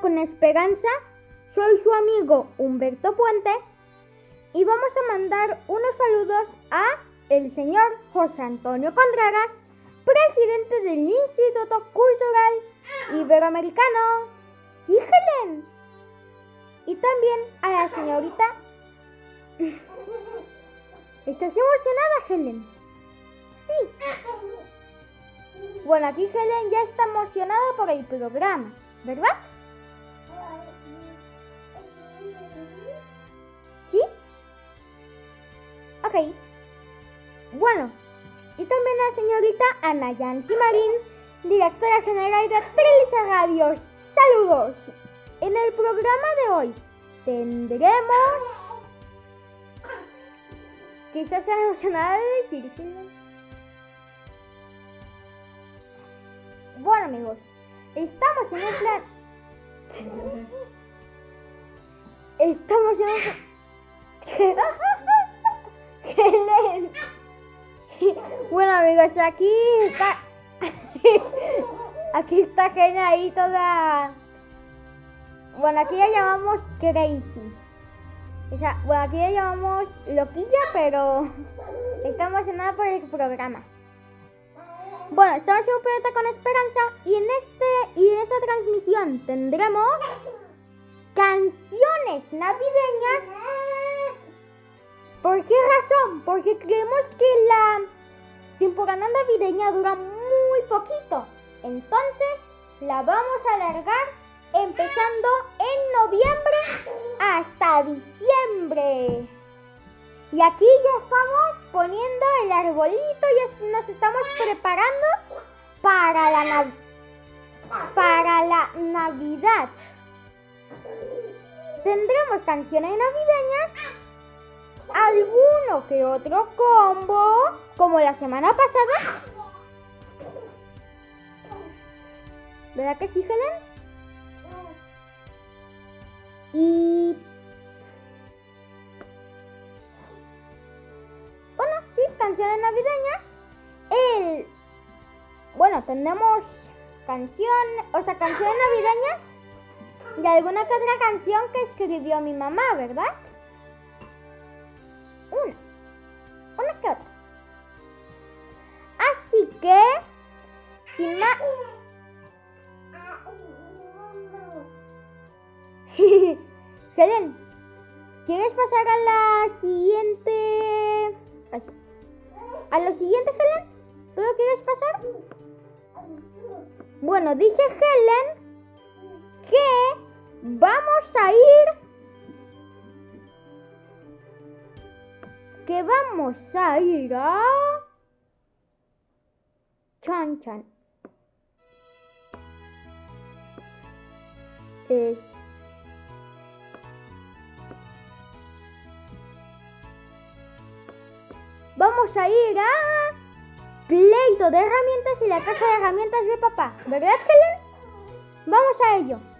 con esperanza. Soy su amigo Humberto Puente y vamos a mandar unos saludos a el señor José Antonio Contreras, presidente del Instituto Cultural Iberoamericano. ¡Y Helen! Y también a la señorita... ¿Estás emocionada, Helen? Sí. Bueno, aquí Helen ya está emocionada por el programa, ¿verdad? Ok. Bueno, y también la señorita Ana Yancy Marín, directora general de Trilce Radio. Saludos. En el programa de hoy tendremos... Quizás sea emocionada de decir, Bueno amigos, estamos en un plan... Estamos en un... ¡Qué Bueno amigos, aquí está... Aquí está Gena ahí toda... Bueno, aquí la llamamos Crazy. O sea, bueno, aquí la llamamos loquilla, pero está emocionada por el programa. Bueno, estamos en un planeta con esperanza y en este y en esta transmisión tendremos canciones navideñas. ¿Por qué razón? Porque creemos que la temporada navideña dura muy poquito. Entonces la vamos a alargar empezando en noviembre hasta diciembre. Y aquí ya estamos poniendo el arbolito, y nos estamos preparando para la, para la Navidad. Tendremos canciones navideñas, alguno que otro combo, como la semana pasada. ¿Verdad que sí, Helen? Y canciones navideñas. El bueno, tenemos canción, o sea, canciones navideñas y alguna que otra canción que escribió mi mamá, ¿verdad? Una. Una que otra. Así que, sin más... Helen, ¿quieres pasar a la siguiente... A lo siguiente, Helen. ¿Tú lo quieres pasar? Bueno, dice Helen que vamos a ir... Que vamos a ir a... Chan Chan. Es vamos a ir a pleito de herramientas y la caja de herramientas de papá. ¿Verdad, Helen? Vamos a ello.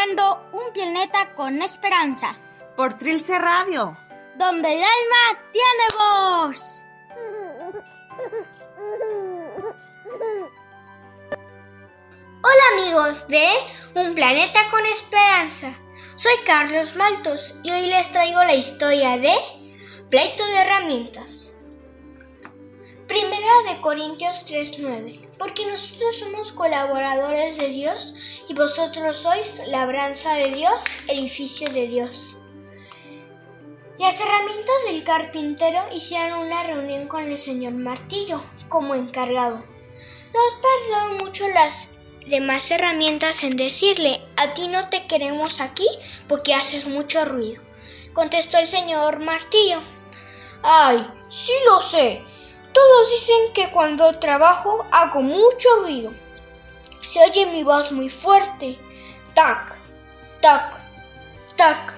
Escuchando Un planeta con esperanza. Por Trilce Radio. Donde el alma tiene voz. Hola amigos de Un Planeta con Esperanza. Soy Carlos Maltos y hoy les traigo la historia de Pleito de Herramientas. Primera de Corintios 3:9. Porque nosotros somos colaboradores de Dios y vosotros sois labranza de Dios, edificio de Dios. Las herramientas del carpintero hicieron una reunión con el señor Martillo como encargado. No tardaron mucho las demás herramientas en decirle, a ti no te queremos aquí porque haces mucho ruido. Contestó el señor Martillo. Ay, sí lo sé. Todos dicen que cuando trabajo hago mucho ruido. Se oye mi voz muy fuerte. Tac, tac, tac,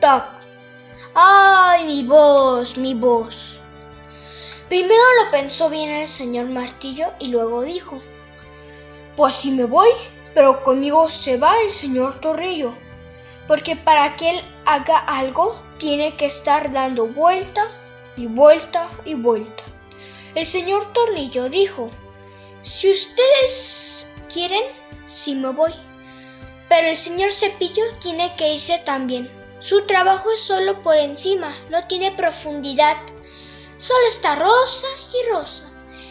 tac. Ay, mi voz, mi voz. Primero lo pensó bien el señor Martillo y luego dijo, pues sí me voy, pero conmigo se va el señor Torrillo, porque para que él haga algo tiene que estar dando vuelta y vuelta y vuelta. El señor Tornillo dijo, si ustedes quieren, sí me voy. Pero el señor Cepillo tiene que irse también. Su trabajo es solo por encima, no tiene profundidad. Solo está rosa y rosa.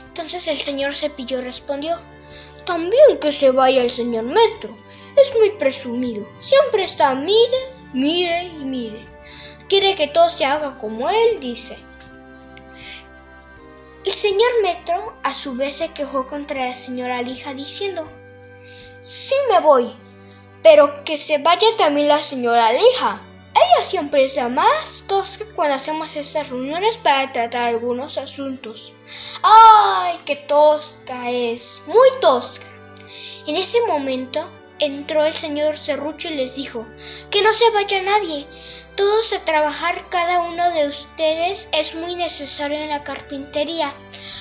Entonces el señor Cepillo respondió, también que se vaya el señor Metro. Es muy presumido. Siempre está mide, mide y mide. Quiere que todo se haga como él dice. El señor Metro a su vez se quejó contra la señora Lija diciendo, sí me voy, pero que se vaya también la señora Lija. Ella siempre es la más tosca cuando hacemos estas reuniones para tratar algunos asuntos. ¡Ay, qué tosca es! Muy tosca. En ese momento entró el señor Serrucho y les dijo, que no se vaya nadie, todos a trabajar, cada uno de ustedes es muy necesario en la carpintería.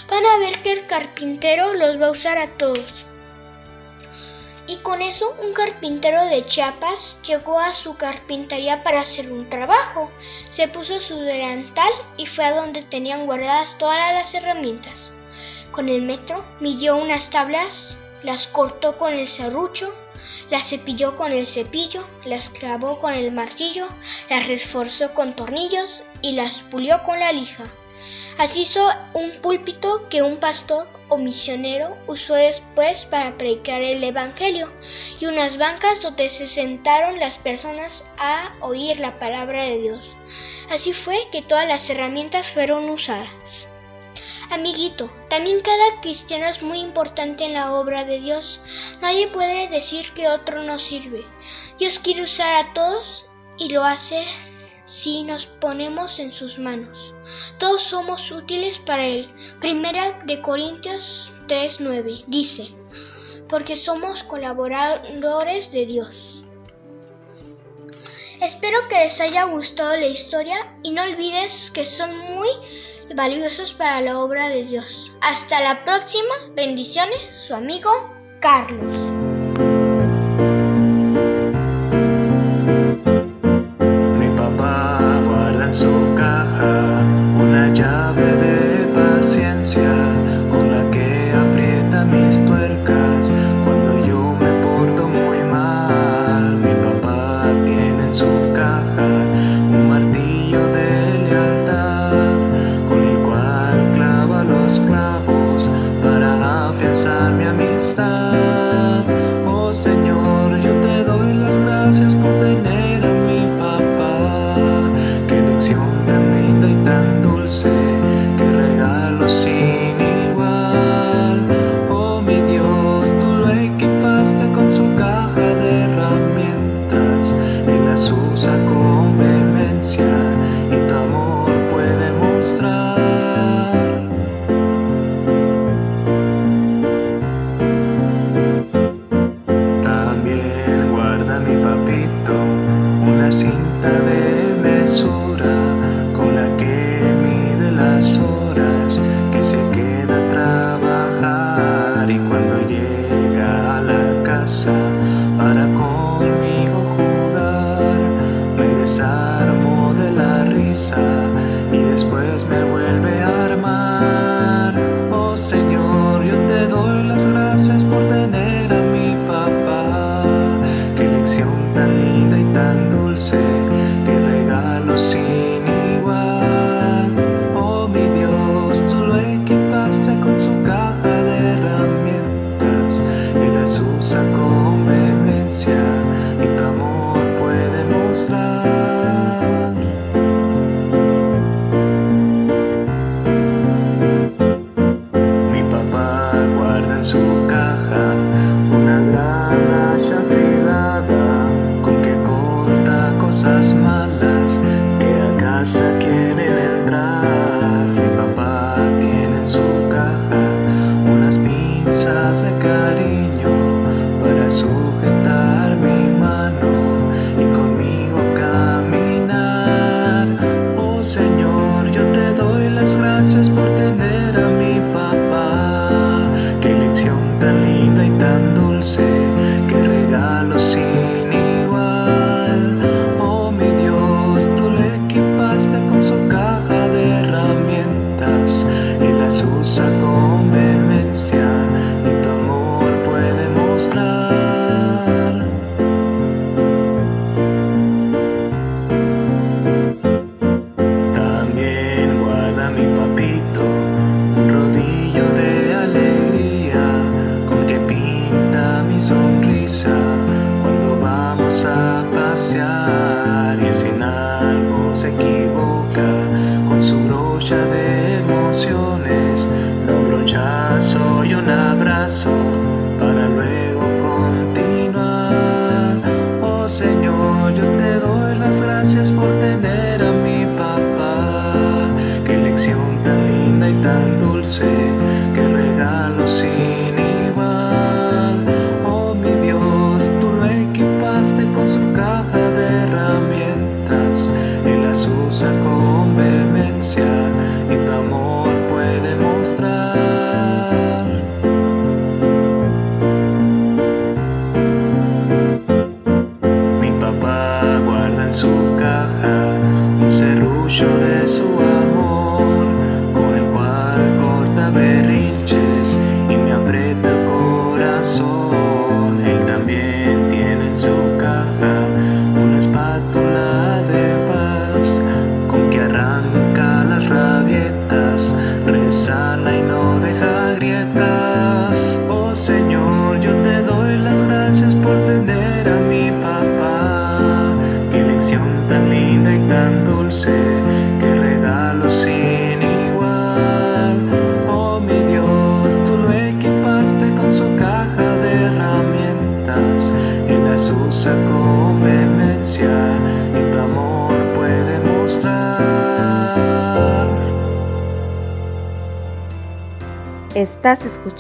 Van a ver que el carpintero los va a usar a todos. Y con eso un carpintero de Chiapas llegó a su carpintería para hacer un trabajo. Se puso su delantal y fue a donde tenían guardadas todas las herramientas. Con el metro midió unas tablas, las cortó con el serrucho, las cepilló con el cepillo, las clavó con el martillo, las reforzó con tornillos y las pulió con la lija. Así hizo un púlpito que un pastor o misionero usó después para predicar el Evangelio y unas bancas donde se sentaron las personas a oír la palabra de Dios. Así fue que todas las herramientas fueron usadas. Amiguito, también cada cristiano es muy importante en la obra de Dios. Nadie puede decir que otro no sirve. Dios quiere usar a todos y lo hace si nos ponemos en sus manos. Todos somos útiles para Él. Primera de Corintios 3:9 dice, porque somos colaboradores de Dios. Espero que les haya gustado la historia y no olvides que son muy valiosos para la obra de Dios. Hasta la próxima. Bendiciones, su amigo Carlos.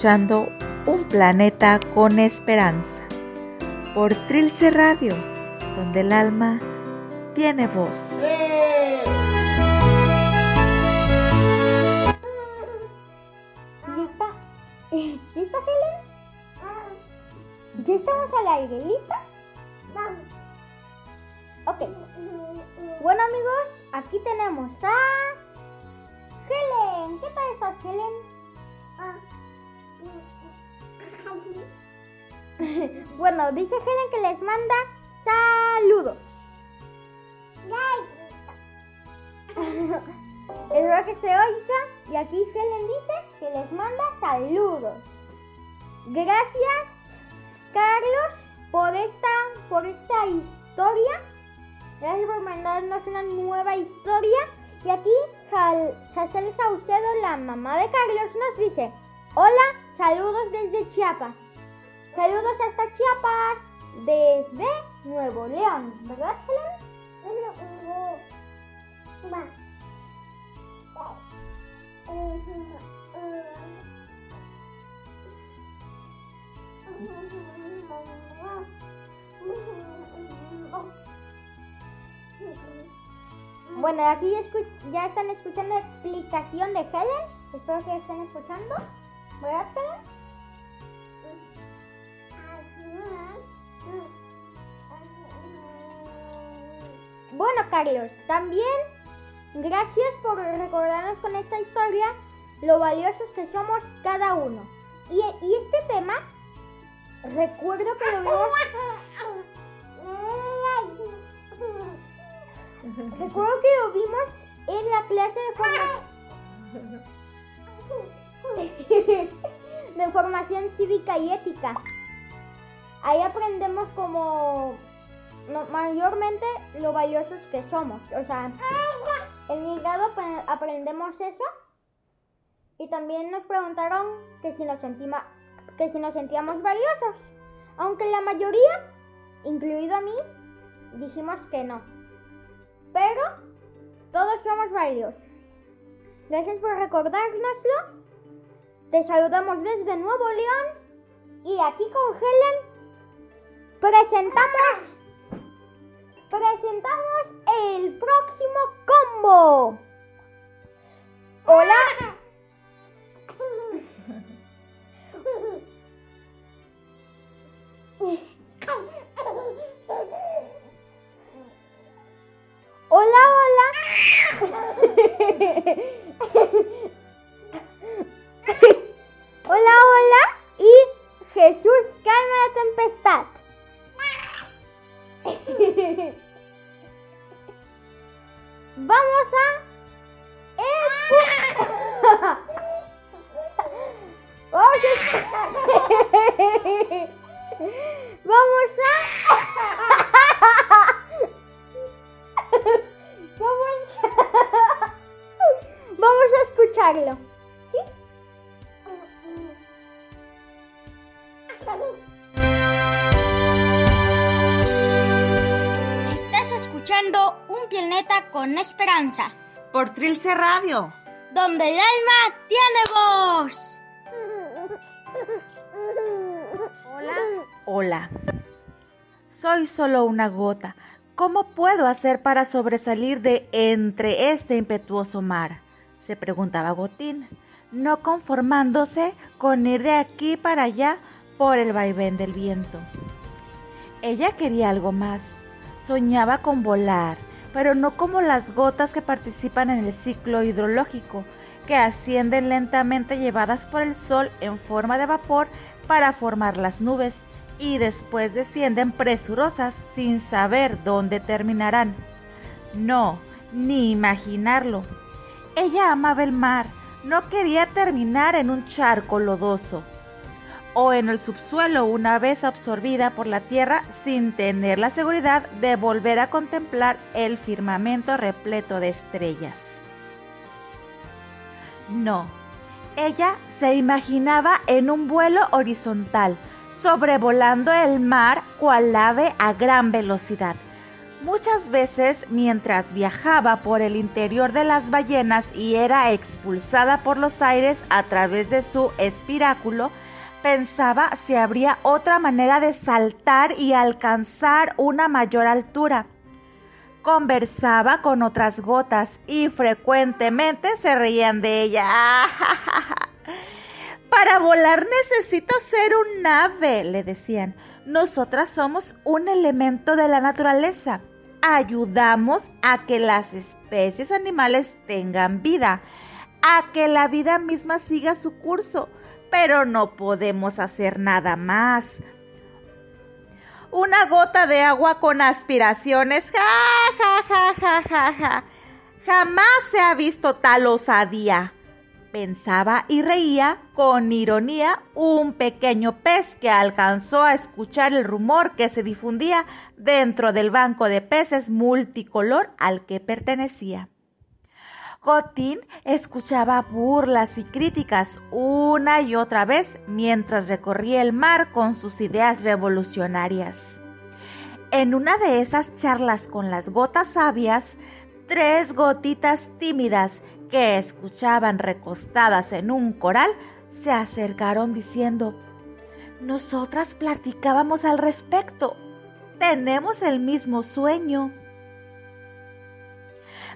Escuchando Un Planeta con Esperanza por Trilce Radio, donde el alma tiene voz. Bueno, aquí ya, están escuchando la explicación de Helen. Espero que estén escuchando. ¿Verdad, Helen? Bueno, Carlos, también gracias por recordarnos con esta historia lo valiosos que somos cada uno. Y, este tema, recuerdo que lo vimos... Recuerdo que lo vimos en la clase de formación, de formación cívica y ética. Ahí aprendemos como mayormente lo valiosos que somos. O sea, en mi grado apre- aprendemos eso. Y también nos preguntaron que si nos, que si nos sentíamos valiosos. Aunque la mayoría, incluido a mí, dijimos que no. Pero todos somos valiosos. Gracias por recordárnoslo. Te saludamos desde Nuevo León. Y aquí con Helen presentamos presentamos el próximo combo. Hola. Hola, hola. hola, hola. Y Jesús calma Esperanza. Por Trilce Radio. Donde el alma tiene voz. Hola. Hola. Soy solo una gota. ¿Cómo puedo hacer para sobresalir de entre este impetuoso mar? se preguntaba Gotín, no conformándose con ir de aquí para allá por el vaivén del viento. Ella quería algo más. Soñaba con volar, pero no como las gotas que participan en el ciclo hidrológico, que ascienden lentamente llevadas por el sol en forma de vapor para formar las nubes y después descienden presurosas sin saber dónde terminarán. No, ni imaginarlo. Ella amaba el mar, no quería terminar en un charco lodoso o en el subsuelo una vez absorbida por la tierra sin tener la seguridad de volver a contemplar el firmamento repleto de estrellas. No, ella se imaginaba en un vuelo horizontal, sobrevolando el mar cual ave a gran velocidad. Muchas veces mientras viajaba por el interior de las ballenas y era expulsada por los aires a través de su espiráculo, pensaba si habría otra manera de saltar y alcanzar una mayor altura. Conversaba con otras gotas y frecuentemente se reían de ella. Para volar necesitas ser un ave, le decían. Nosotras somos un elemento de la naturaleza. Ayudamos a que las especies animales tengan vida, a que la vida misma siga su curso pero no podemos hacer nada más. Una gota de agua con aspiraciones, ja, ja, ja, ja, ja, ja. Jamás se ha visto tal osadía. Pensaba y reía con ironía un pequeño pez que alcanzó a escuchar el rumor que se difundía dentro del banco de peces multicolor al que pertenecía. Gotín escuchaba burlas y críticas una y otra vez mientras recorría el mar con sus ideas revolucionarias. En una de esas charlas con las gotas sabias, tres gotitas tímidas que escuchaban recostadas en un coral se acercaron diciendo, Nosotras platicábamos al respecto. Tenemos el mismo sueño.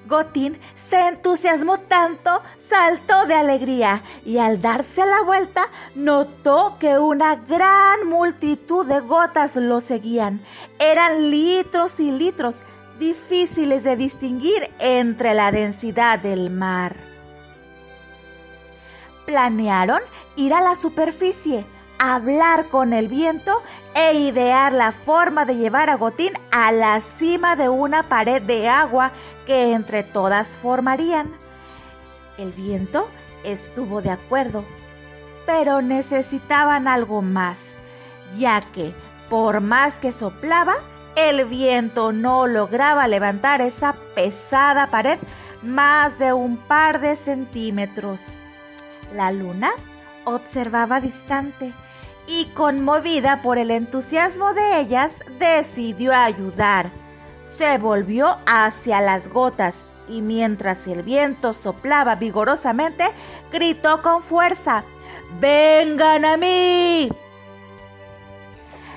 Gotín se entusiasmó tanto, saltó de alegría y al darse la vuelta notó que una gran multitud de gotas lo seguían. Eran litros y litros, difíciles de distinguir entre la densidad del mar. Planearon ir a la superficie, hablar con el viento e idear la forma de llevar a Gotín a la cima de una pared de agua que entre todas formarían. El viento estuvo de acuerdo, pero necesitaban algo más, ya que por más que soplaba, el viento no lograba levantar esa pesada pared más de un par de centímetros. La luna observaba distante y conmovida por el entusiasmo de ellas, decidió ayudar se volvió hacia las gotas y mientras el viento soplaba vigorosamente, gritó con fuerza, ¡Vengan a mí!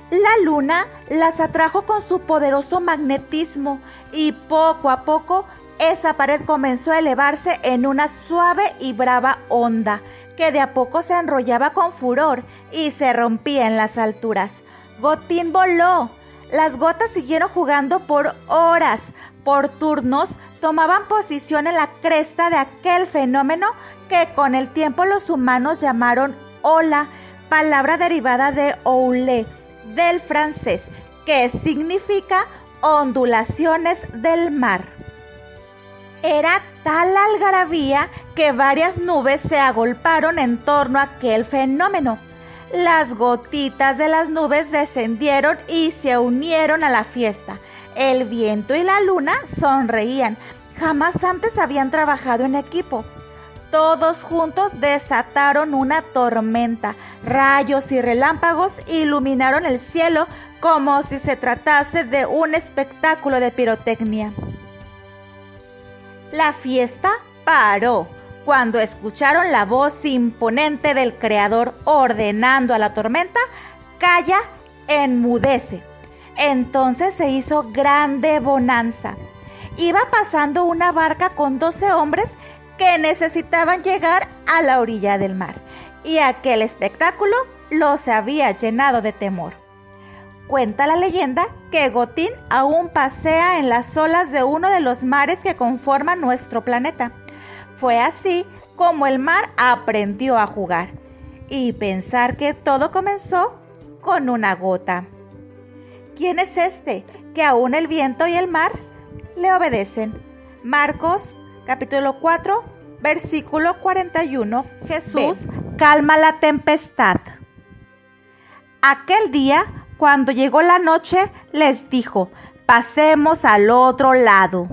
La luna las atrajo con su poderoso magnetismo y poco a poco esa pared comenzó a elevarse en una suave y brava onda que de a poco se enrollaba con furor y se rompía en las alturas. Gotín voló, las gotas siguieron jugando por horas. Por turnos tomaban posición en la cresta de aquel fenómeno que con el tiempo los humanos llamaron ola, palabra derivada de oulé, del francés, que significa ondulaciones del mar. Era tal algarabía que varias nubes se agolparon en torno a aquel fenómeno las gotitas de las nubes descendieron y se unieron a la fiesta. El viento y la luna sonreían. Jamás antes habían trabajado en equipo. todos juntos desataron una tormenta. Rayos y relámpagos iluminaron el cielo como si se tratase de un espectáculo de pirotecnia. La fiesta paró cuando escucharon la voz imponente del Creador ordenando a la tormenta, calla, enmudece. Entonces se hizo grande bonanza. Iba pasando una barca con doce hombres que necesitaban llegar a la orilla del mar, y aquel espectáculo los había llenado de temor. Cuenta la leyenda que Gotín aún pasea en las olas de uno de los mares que conforman nuestro planeta. Fue así como el mar aprendió a jugar y pensar que todo comenzó con una gota. ¿Quién es este que aún el viento y el mar le obedecen? Marcos capítulo 4 versículo 41. Jesús calma la tempestad. Aquel día cuando llegó la noche, les dijo, pasemos al otro lado.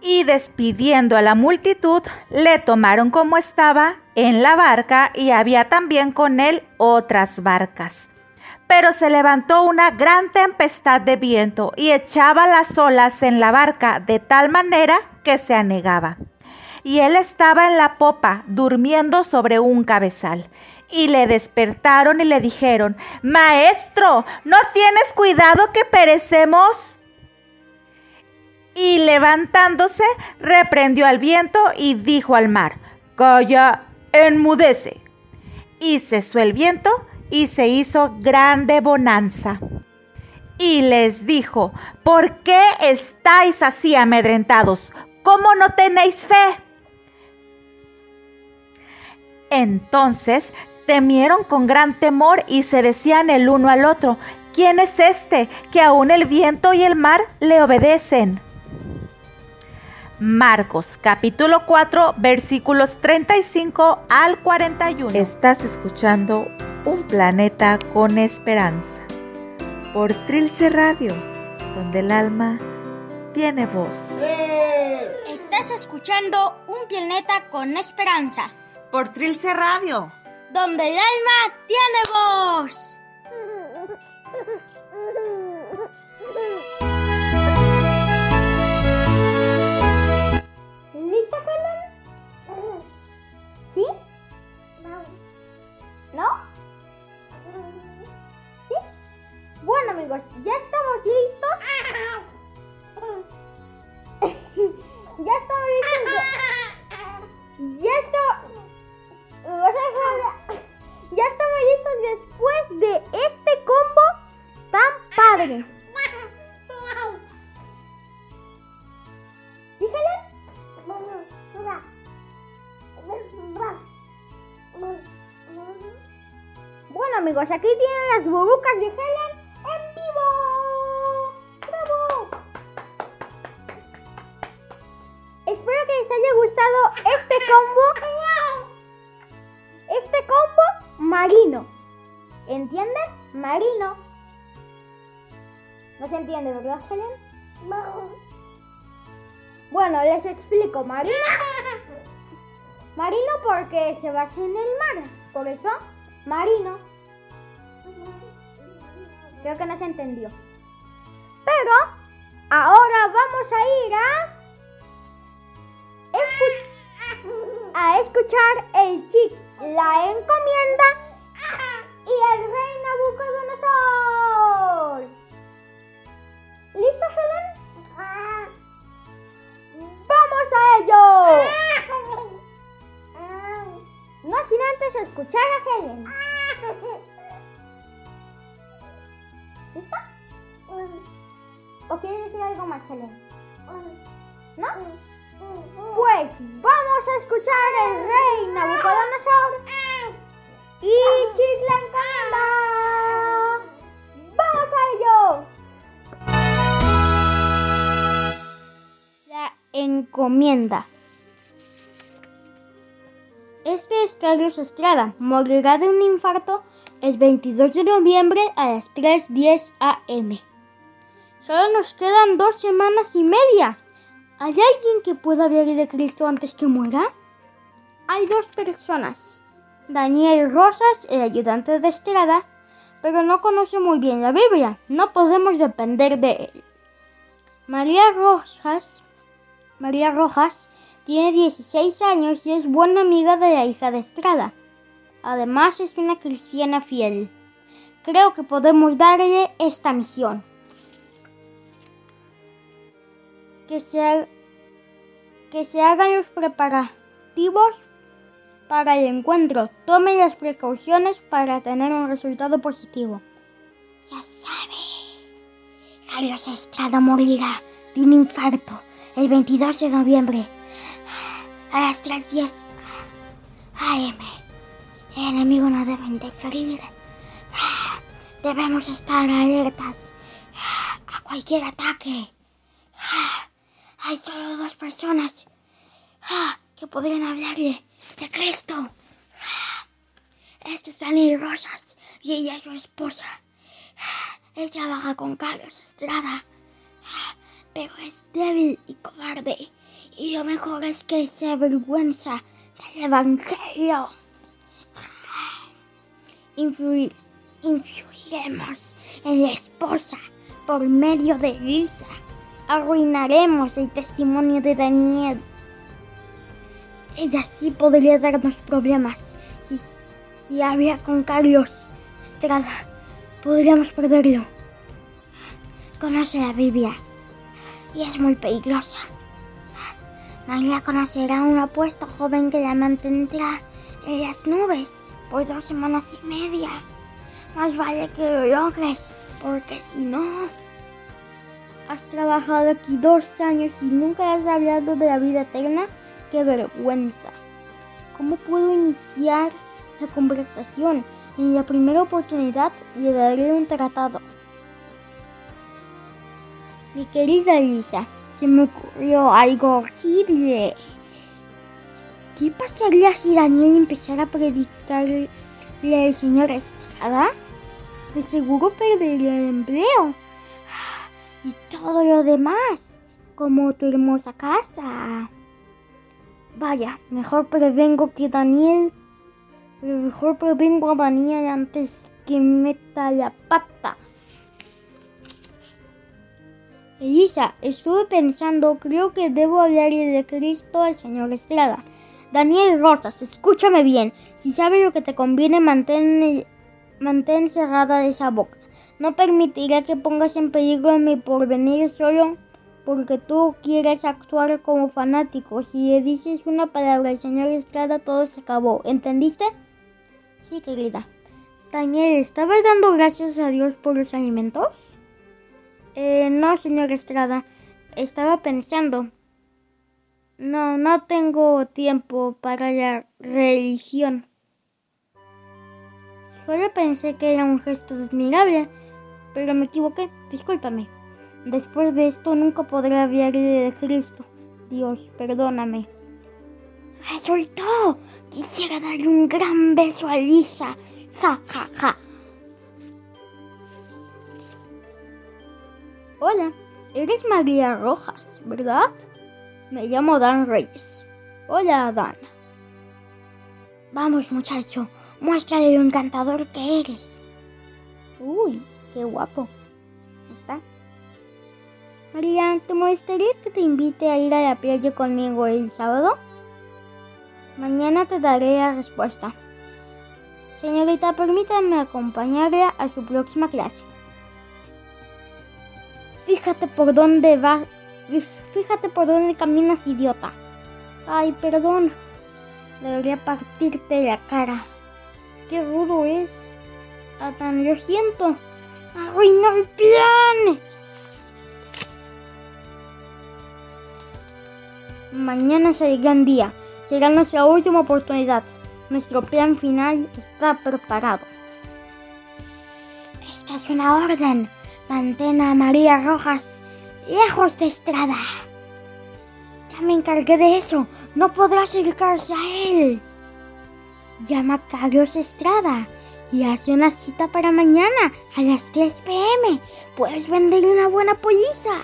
Y despidiendo a la multitud, le tomaron como estaba en la barca y había también con él otras barcas. Pero se levantó una gran tempestad de viento y echaba las olas en la barca de tal manera que se anegaba. Y él estaba en la popa, durmiendo sobre un cabezal y le despertaron y le dijeron, Maestro, ¿no tienes cuidado que perecemos? Y levantándose, reprendió al viento y dijo al mar, Calla, enmudece. Y cesó el viento y se hizo grande bonanza. Y les dijo, ¿por qué estáis así amedrentados? ¿Cómo no tenéis fe? Entonces temieron con gran temor y se decían el uno al otro, ¿quién es este que aún el viento y el mar le obedecen? Marcos capítulo 4 versículos 35 al 41. Estás escuchando Un planeta con esperanza por Trilce Radio, donde el alma tiene voz. Estás escuchando Un planeta con esperanza por Trilce Radio donde el alma tiene voz. ¿Lista, Helen? ¿Sí? ¿No? ¿Sí? Bueno, amigos, ya estamos listos. ya estamos listos. Ya estamos ya estamos listos después de este combo tan padre. ¿Sí, Bueno amigos, aquí tienen las burbucas de Helen en vivo. ¡Bravo! Espero que les haya gustado este combo este combo marino. ¿Entienden? Marino. No se entiende, ¿verdad, Helen? Bueno, les explico. Marino. Marino porque se basa en el mar. Por eso, marino. Creo que no se entendió. Pero, ahora vamos a ir a... a escuchar el chic, la encomienda y el rey Nabucodonosor. ¿Listo, Helen? ¡Vamos a ello! No sin antes escuchar a Helen. ¿Lista? ¿O quieres decir algo más, Helen? ¿No? Carlos Estrada. Morirá de un infarto el 22 de noviembre a las 3.10 am. Solo nos quedan dos semanas y media. ¿Hay alguien que pueda ver de Cristo antes que muera? hay dos personas. Daniel Rosas, el ayudante de Estrada, pero no conoce muy bien la Biblia. No podemos depender de él. María Rojas, María Rojas tiene 16 años y es buena amiga de la hija de Estrada. Además es una cristiana fiel. Creo que podemos darle esta misión. Que se, que se hagan los preparativos para el encuentro. Tome las precauciones para tener un resultado positivo. Ya sabe. Carlos Estrada morirá de un infarto el 22 de noviembre a las 3.10 AM. El enemigo no debe interferir. Debemos estar alertas a cualquier ataque. Hay solo dos personas que podrían hablarle de Cristo. Esto es Daniel Rosas y ella es su esposa. Él trabaja con Carlos Estrada, pero es débil y cobarde. Y lo mejor es que se avergüenza del Evangelio. Influir, influiremos en la esposa por medio de Lisa. Arruinaremos el testimonio de Daniel. Ella sí podría darnos problemas. Si, si había con Carlos Estrada, podríamos perderlo. Conoce la Biblia y es muy peligrosa. María conocerá a un apuesto joven que la mantendrá en las nubes por dos semanas y media. Más vale que lo logres, porque si no... Has trabajado aquí dos años y nunca has hablado de la vida eterna. ¡Qué vergüenza! ¿Cómo puedo iniciar la conversación? En la primera oportunidad le daré un tratado. Mi querida Lisa, se me ocurrió algo horrible. ¿Qué pasaría si Daniel empezara a predicarle al señor Estrada? De seguro perdería el empleo. Y todo lo demás, como tu hermosa casa. Vaya, mejor prevengo que Daniel. Mejor prevengo a Daniel antes que meta la pata. Elisa, estuve pensando, creo que debo hablarle de Cristo al señor Estrada. Daniel Rosas, escúchame bien. Si sabes lo que te conviene, mantén, mantén cerrada esa boca. No permitiré que pongas en peligro mi porvenir solo porque tú quieres actuar como fanático. Si le dices una palabra al señor Estrada, todo se acabó. ¿Entendiste? Sí, querida. Daniel, ¿estabas dando gracias a Dios por los alimentos? Eh, no, señor Estrada. Estaba pensando. No, no tengo tiempo para la religión. Solo pensé que era un gesto admirable, pero me equivoqué. Discúlpame. Después de esto nunca podré hablarle de Cristo. Dios, perdóname. ¡Resultó! Quisiera darle un gran beso a Lisa. Ja, ja, ja. Hola, eres María Rojas, ¿verdad? Me llamo Dan Reyes. Hola, Dan. Vamos, muchacho, muéstrale lo encantador que eres. Uy, qué guapo. ¿Está? María, ¿te molestaría que te invite a ir a la playa conmigo el sábado? Mañana te daré la respuesta. Señorita, permítame acompañarla a su próxima clase. Fíjate por dónde va. Fíjate por dónde caminas, idiota. Ay, perdón. Debería partirte la cara. Qué rudo es. Adán, lo siento. Arruinó el plan. Mañana es el gran día. Será nuestra última oportunidad. Nuestro plan final está preparado. Esta es una orden. Mantén a María Rojas lejos de Estrada. Ya me encargué de eso. No podrá acercarse a él. Llama a Carlos Estrada y hace una cita para mañana a las 3 pm. Puedes venderle una buena polliza.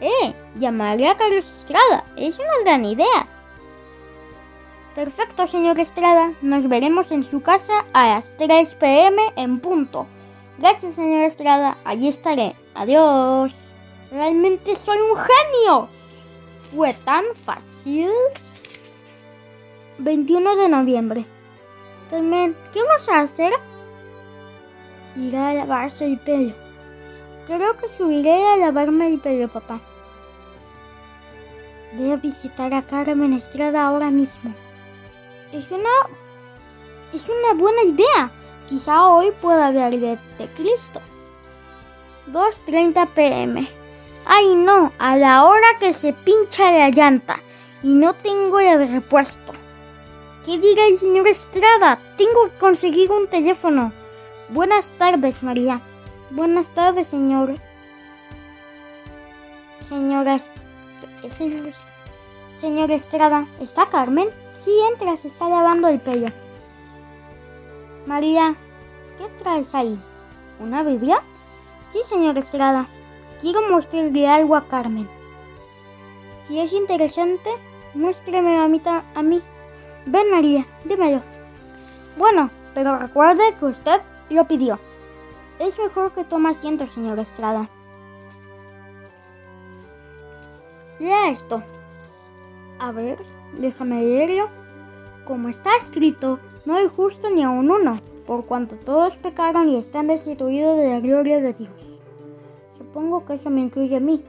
Eh, llamarle a Carlos Estrada es una gran idea. Perfecto, señor Estrada. Nos veremos en su casa a las 3 pm en punto. Gracias, señor Estrada. Allí estaré. Adiós. Realmente soy un genio. Fue tan fácil. 21 de noviembre. Carmen, ¿qué vas a hacer? Iré a lavarse el pelo. Creo que subiré a lavarme el pelo, papá. Voy a visitar a Carmen Estrada ahora mismo. Es una. Es una buena idea. Quizá hoy pueda hablar de, de Cristo. 2.30 pm. Ay no, a la hora que se pincha la llanta y no tengo el repuesto. ¿Qué dirá el señor Estrada? Tengo que conseguir un teléfono. Buenas tardes, María. Buenas tardes, señor. Señora. Señor, señor Estrada, ¿está Carmen? Sí, entra, se está lavando el pelo. María, ¿qué traes ahí? ¿Una Biblia? Sí, señor Estrada. Quiero mostrarle algo a Carmen. Si es interesante, muéstreme a mí. A mí. Ven, María, dímelo. Bueno, pero recuerde que usted lo pidió. Es mejor que tome asiento, señor Estrada. Lea esto. A ver, déjame leerlo. Como está escrito, no hay justo ni aun uno, por cuanto todos pecaron y están destituidos de la gloria de Dios. Supongo que eso me incluye a mí.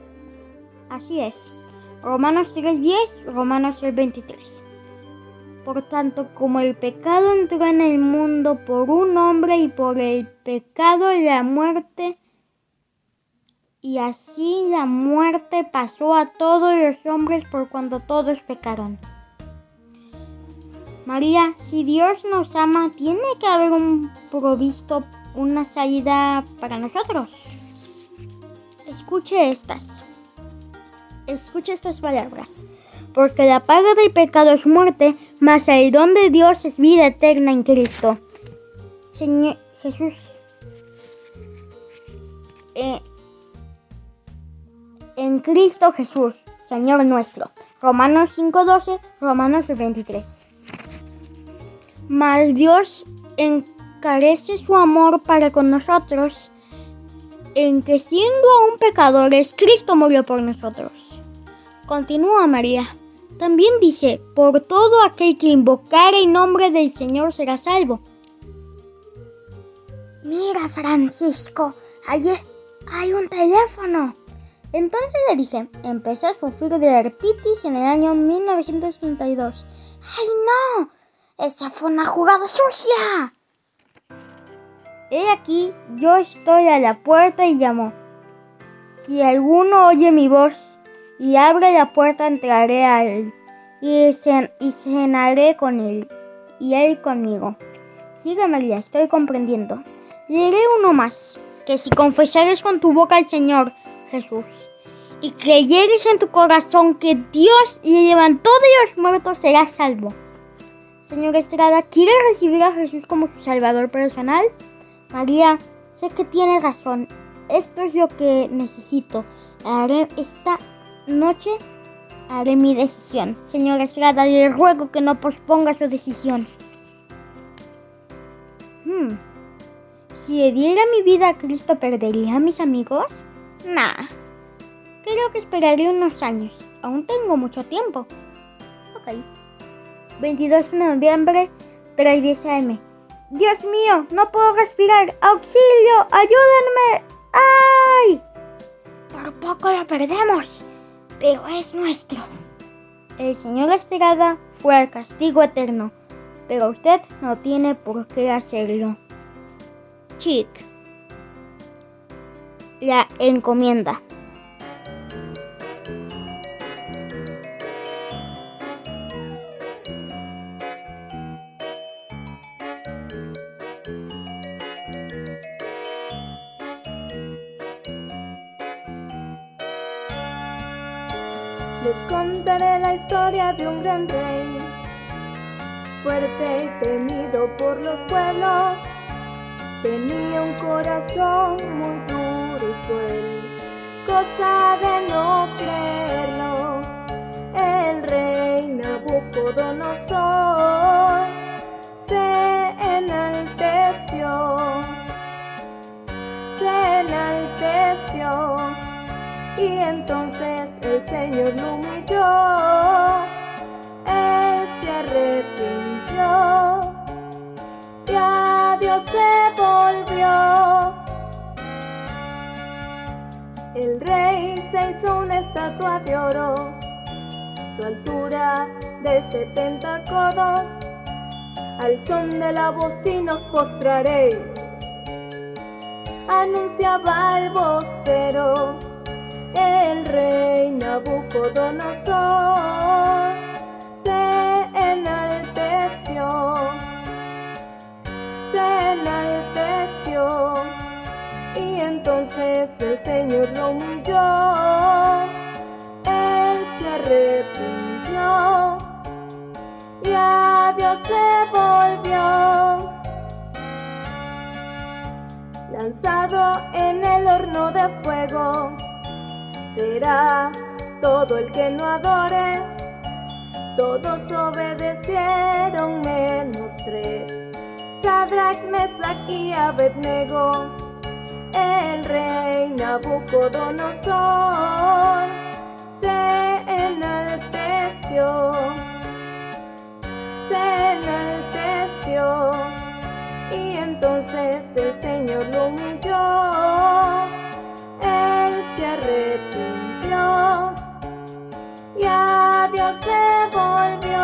Así es. Romanos 3.10, Romanos 3.23. Por tanto, como el pecado entró en el mundo por un hombre y por el pecado la muerte, y así la muerte pasó a todos los hombres por cuando todos pecaron. María, si Dios nos ama, tiene que haber un provisto, una salida para nosotros. Escuche estas. Escuche estas palabras. Porque la paga del pecado es muerte, mas el don de Dios es vida eterna en Cristo. Señor Jesús. Eh, en Cristo Jesús, Señor nuestro. Romanos 5.12, Romanos 23. Mal Dios encarece su amor para con nosotros, en que siendo aún pecadores, Cristo murió por nosotros. Continúa María. También dice, por todo aquel que invocar el nombre del Señor será salvo. Mira, Francisco, allí hay un teléfono. Entonces le dije, empecé a sufrir de artritis en el año 1932. ¡Ay, no! ¡Esa fue una jugada sucia! He aquí, yo estoy a la puerta y llamo. Si alguno oye mi voz y abre la puerta, entraré a él y, y cenaré con él y él conmigo. Sigue María, estoy comprendiendo. Leeré uno más, que si confesares con tu boca al Señor Jesús y creyeres en tu corazón que Dios le levantó de los muertos, serás salvo. Señor Estrada, ¿quiere recibir a Jesús como su Salvador personal? María, sé que tiene razón. Esto es lo que necesito. Haré esta noche haré mi decisión. Señor Estrada, le ruego que no posponga su decisión. Hmm. Si le diera mi vida a Cristo, ¿perdería a mis amigos? Nah. Creo que esperaré unos años. Aún tengo mucho tiempo. Ok. 22 de noviembre, 3.10 am. Dios mío, no puedo respirar. ¡Auxilio! ¡Ayúdenme! ¡Ay! Por poco lo perdemos, pero es nuestro. El señor Estrada fue al castigo eterno, pero usted no tiene por qué hacerlo. Chic. La encomienda. de un gran rey, fuerte y temido por los pueblos, tenía un corazón muy duro y cruel, cosa de no creerlo, el rey Nabucodonosor se enalteció, se enalteció, y entonces el Señor lo humilló arrepintió y a Dios se volvió. El rey se hizo una estatua de oro, su altura de setenta codos, al son de la bocina os postraréis. Anunciaba el vocero, el rey Nabucodonosor entonces el Señor lo humilló, él se arrepintió y a Dios se volvió. Lanzado en el horno de fuego, será todo el que no adore. Todos obedecieron menos tres. Sadrach, Mesach y Abednego el rey Nabucodonosor. Se enalteció, se enalteció, y entonces el Señor lo humilló, él se arrepintió, y a Dios se volvió.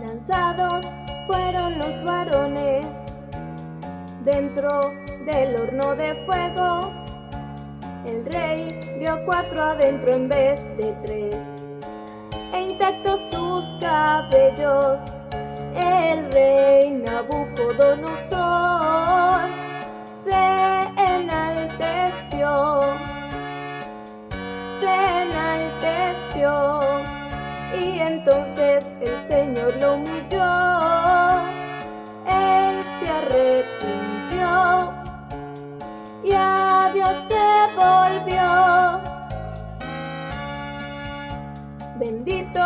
Lanzados fueron los varones dentro del horno de fuego. El rey vio cuatro adentro en vez de tres, e intactos sus cabellos. El rey Nabucodonosor se enalteció, se enalteció, y entonces el Señor lo humilló, él se arrepintió se volvió. Bendito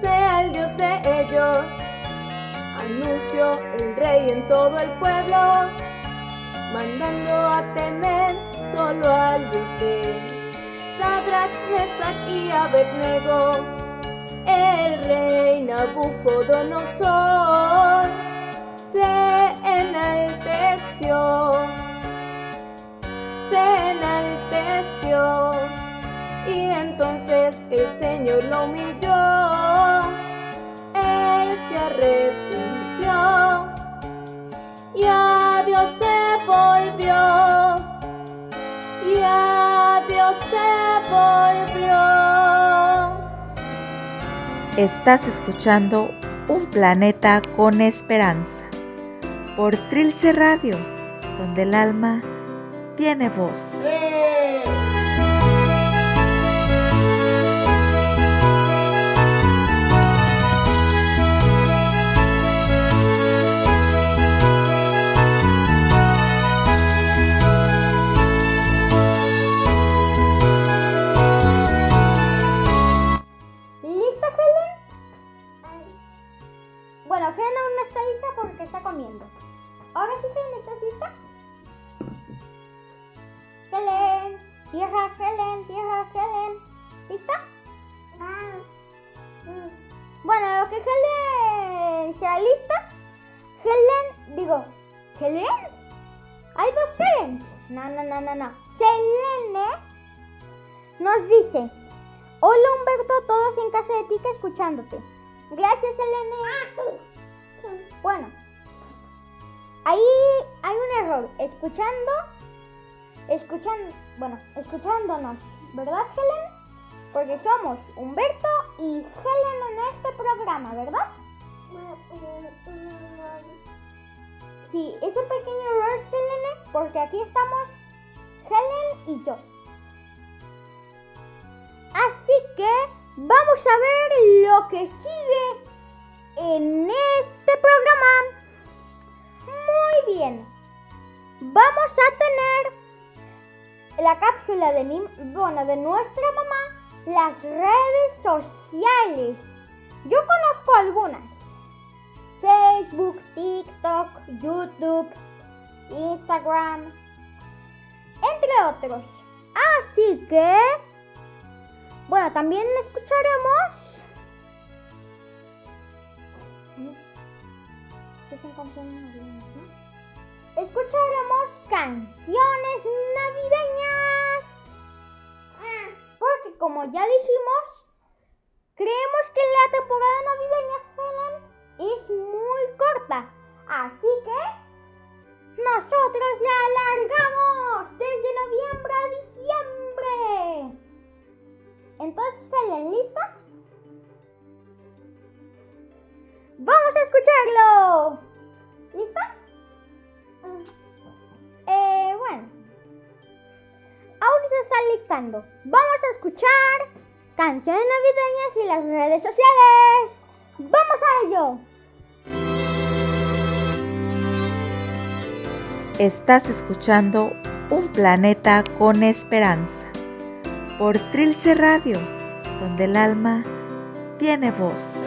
sea el Dios de ellos, anunció el rey en todo el pueblo, mandando a temer solo al Dios de Sadrach, Mesach y Abednego, el rey Nabucodonosor se enalteció, se enalteció, y entonces el Señor lo humilló, él se arrepintió, y a Dios se volvió, y a Dios se volvió. Estás escuchando Un planeta con esperanza por Trilce Radio, donde el alma tiene voz. Bueno, Helen aún no está lista porque está comiendo. Ahora sí, Helen, Helen, tierra, Helen, tierra, Helen. ¿Lista? Mm. Bueno, lo que Helen sea lista, Helen, digo, ¿Helen? Hay dos Helens. No, no, no, no, no. Selene nos dice, hola Humberto, todos en casa de Tica escuchándote. Gracias, Selene. Bueno, ahí hay un error. Escuchando, escuchando, bueno, escuchándonos, ¿verdad, Helen? Porque somos Humberto y Helen en este programa, ¿verdad? Sí, es un pequeño error, Selene, porque aquí estamos Helen y yo. Así que vamos a ver lo que sigue en este programa. Muy bien. Vamos a tener la cápsula de mi, bueno, de nuestra mamá, las redes sociales. Yo conozco algunas. Facebook, TikTok, YouTube, Instagram, entre nosotros. Así que, bueno, también escucharemos... ¿Qué Escucharemos canciones navideñas. Porque como ya dijimos, creemos que la temporada navideña, Helen, es muy corta. Así que nosotros la alargamos desde noviembre a diciembre. Entonces, Helen, ¿lista? ¡Vamos a escucharlo! ¿Lista? Eh, bueno. Aún se está listando. Vamos a escuchar canciones navideñas y las redes sociales. ¡Vamos a ello! Estás escuchando Un planeta con esperanza por Trilce Radio, donde el alma tiene voz.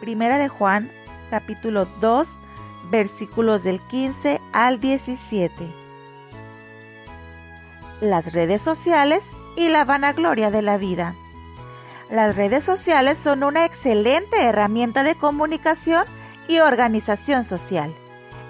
Primera de Juan, capítulo 2, versículos del 15 al 17. Las redes sociales y la vanagloria de la vida. Las redes sociales son una excelente herramienta de comunicación y organización social.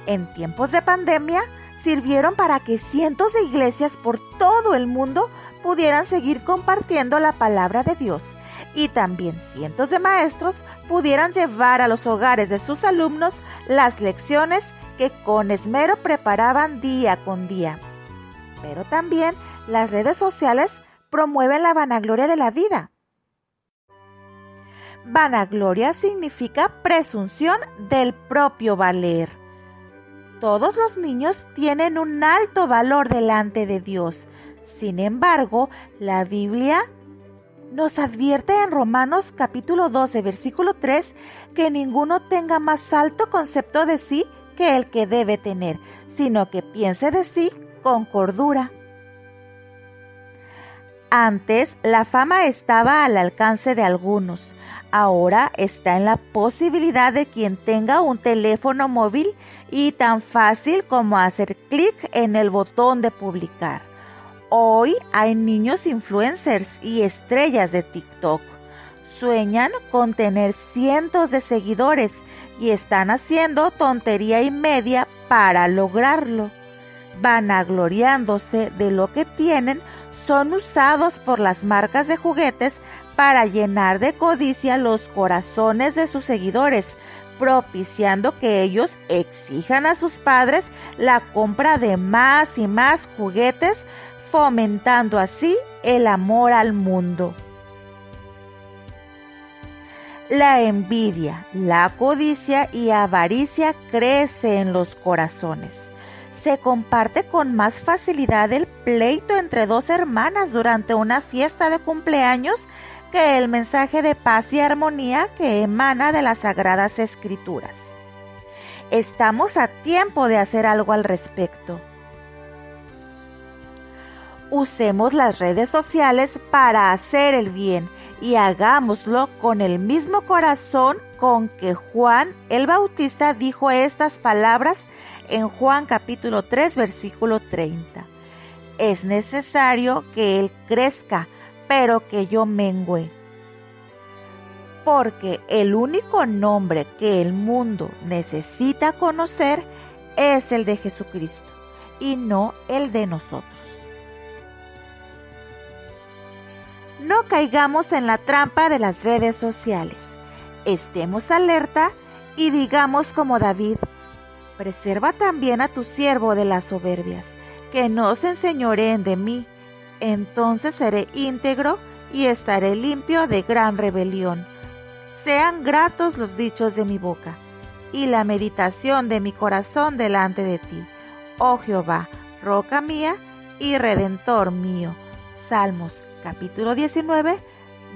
En tiempos de pandemia, sirvieron para que cientos de iglesias por todo el mundo pudieran seguir compartiendo la palabra de Dios y también cientos de maestros pudieran llevar a los hogares de sus alumnos las lecciones que con esmero preparaban día con día. Pero también las redes sociales promueven la vanagloria de la vida. Vanagloria significa presunción del propio valer. Todos los niños tienen un alto valor delante de Dios. Sin embargo, la Biblia nos advierte en Romanos capítulo 12, versículo 3, que ninguno tenga más alto concepto de sí que el que debe tener, sino que piense de sí con cordura. Antes la fama estaba al alcance de algunos, ahora está en la posibilidad de quien tenga un teléfono móvil y tan fácil como hacer clic en el botón de publicar. Hoy hay niños influencers y estrellas de TikTok. Sueñan con tener cientos de seguidores y están haciendo tontería y media para lograrlo. Vanagloriándose de lo que tienen, son usados por las marcas de juguetes para llenar de codicia los corazones de sus seguidores, propiciando que ellos exijan a sus padres la compra de más y más juguetes fomentando así el amor al mundo. La envidia, la codicia y avaricia crece en los corazones. Se comparte con más facilidad el pleito entre dos hermanas durante una fiesta de cumpleaños que el mensaje de paz y armonía que emana de las sagradas escrituras. Estamos a tiempo de hacer algo al respecto. Usemos las redes sociales para hacer el bien y hagámoslo con el mismo corazón con que Juan el Bautista dijo estas palabras en Juan capítulo 3 versículo 30. Es necesario que Él crezca, pero que yo mengüe. Porque el único nombre que el mundo necesita conocer es el de Jesucristo y no el de nosotros. No caigamos en la trampa de las redes sociales. Estemos alerta y digamos como David, preserva también a tu siervo de las soberbias, que no se enseñoreen de mí, entonces seré íntegro y estaré limpio de gran rebelión. Sean gratos los dichos de mi boca y la meditación de mi corazón delante de ti, oh Jehová, roca mía y redentor mío. Salmos capítulo 19,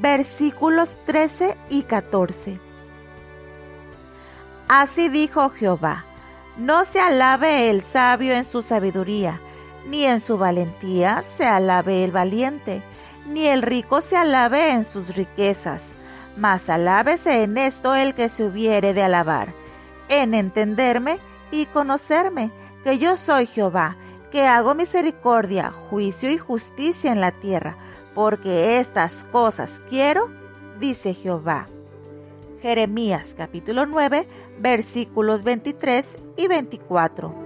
versículos 13 y 14. Así dijo Jehová, no se alabe el sabio en su sabiduría, ni en su valentía se alabe el valiente, ni el rico se alabe en sus riquezas, mas alábese en esto el que se hubiere de alabar, en entenderme y conocerme, que yo soy Jehová, que hago misericordia, juicio y justicia en la tierra, porque estas cosas quiero, dice Jehová. Jeremías capítulo 9 versículos 23 y 24.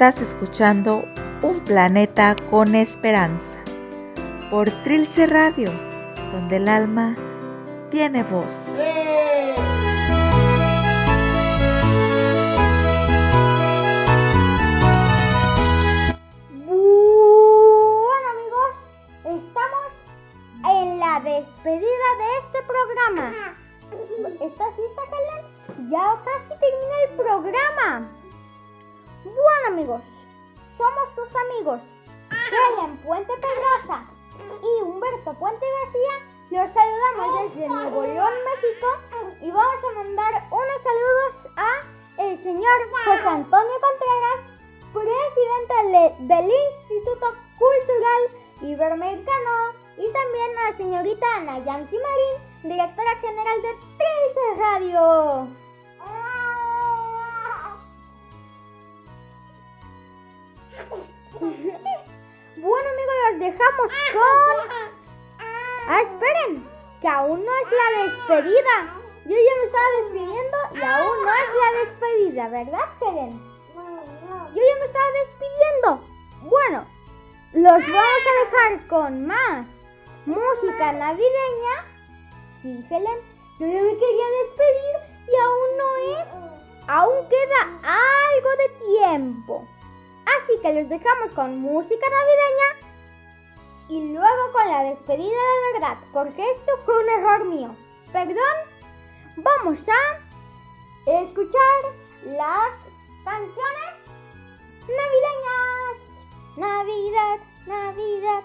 Estás escuchando Un planeta con esperanza por Trilce Radio, donde el alma tiene voz. Los saludamos desde Nuevo León, México y vamos a mandar unos saludos a el señor José Antonio Contreras, presidente del Instituto Cultural Iberoamericano y también a la señorita Ana Yancy Marín, directora general de Trilce Radio. Bueno amigos, los dejamos con... Ah, esperen, que aún no es la despedida. Yo ya me estaba despidiendo y aún no es la despedida, ¿verdad, Helen? Yo ya me estaba despidiendo. Bueno, los vamos a dejar con más música navideña. Sí, Helen, yo ya me quería despedir y aún no es. Aún queda algo de tiempo. Así que los dejamos con música navideña y luego con la despedida de verdad, porque esto fue un error mío. Perdón, vamos a escuchar las canciones navideñas. Navidad, Navidad,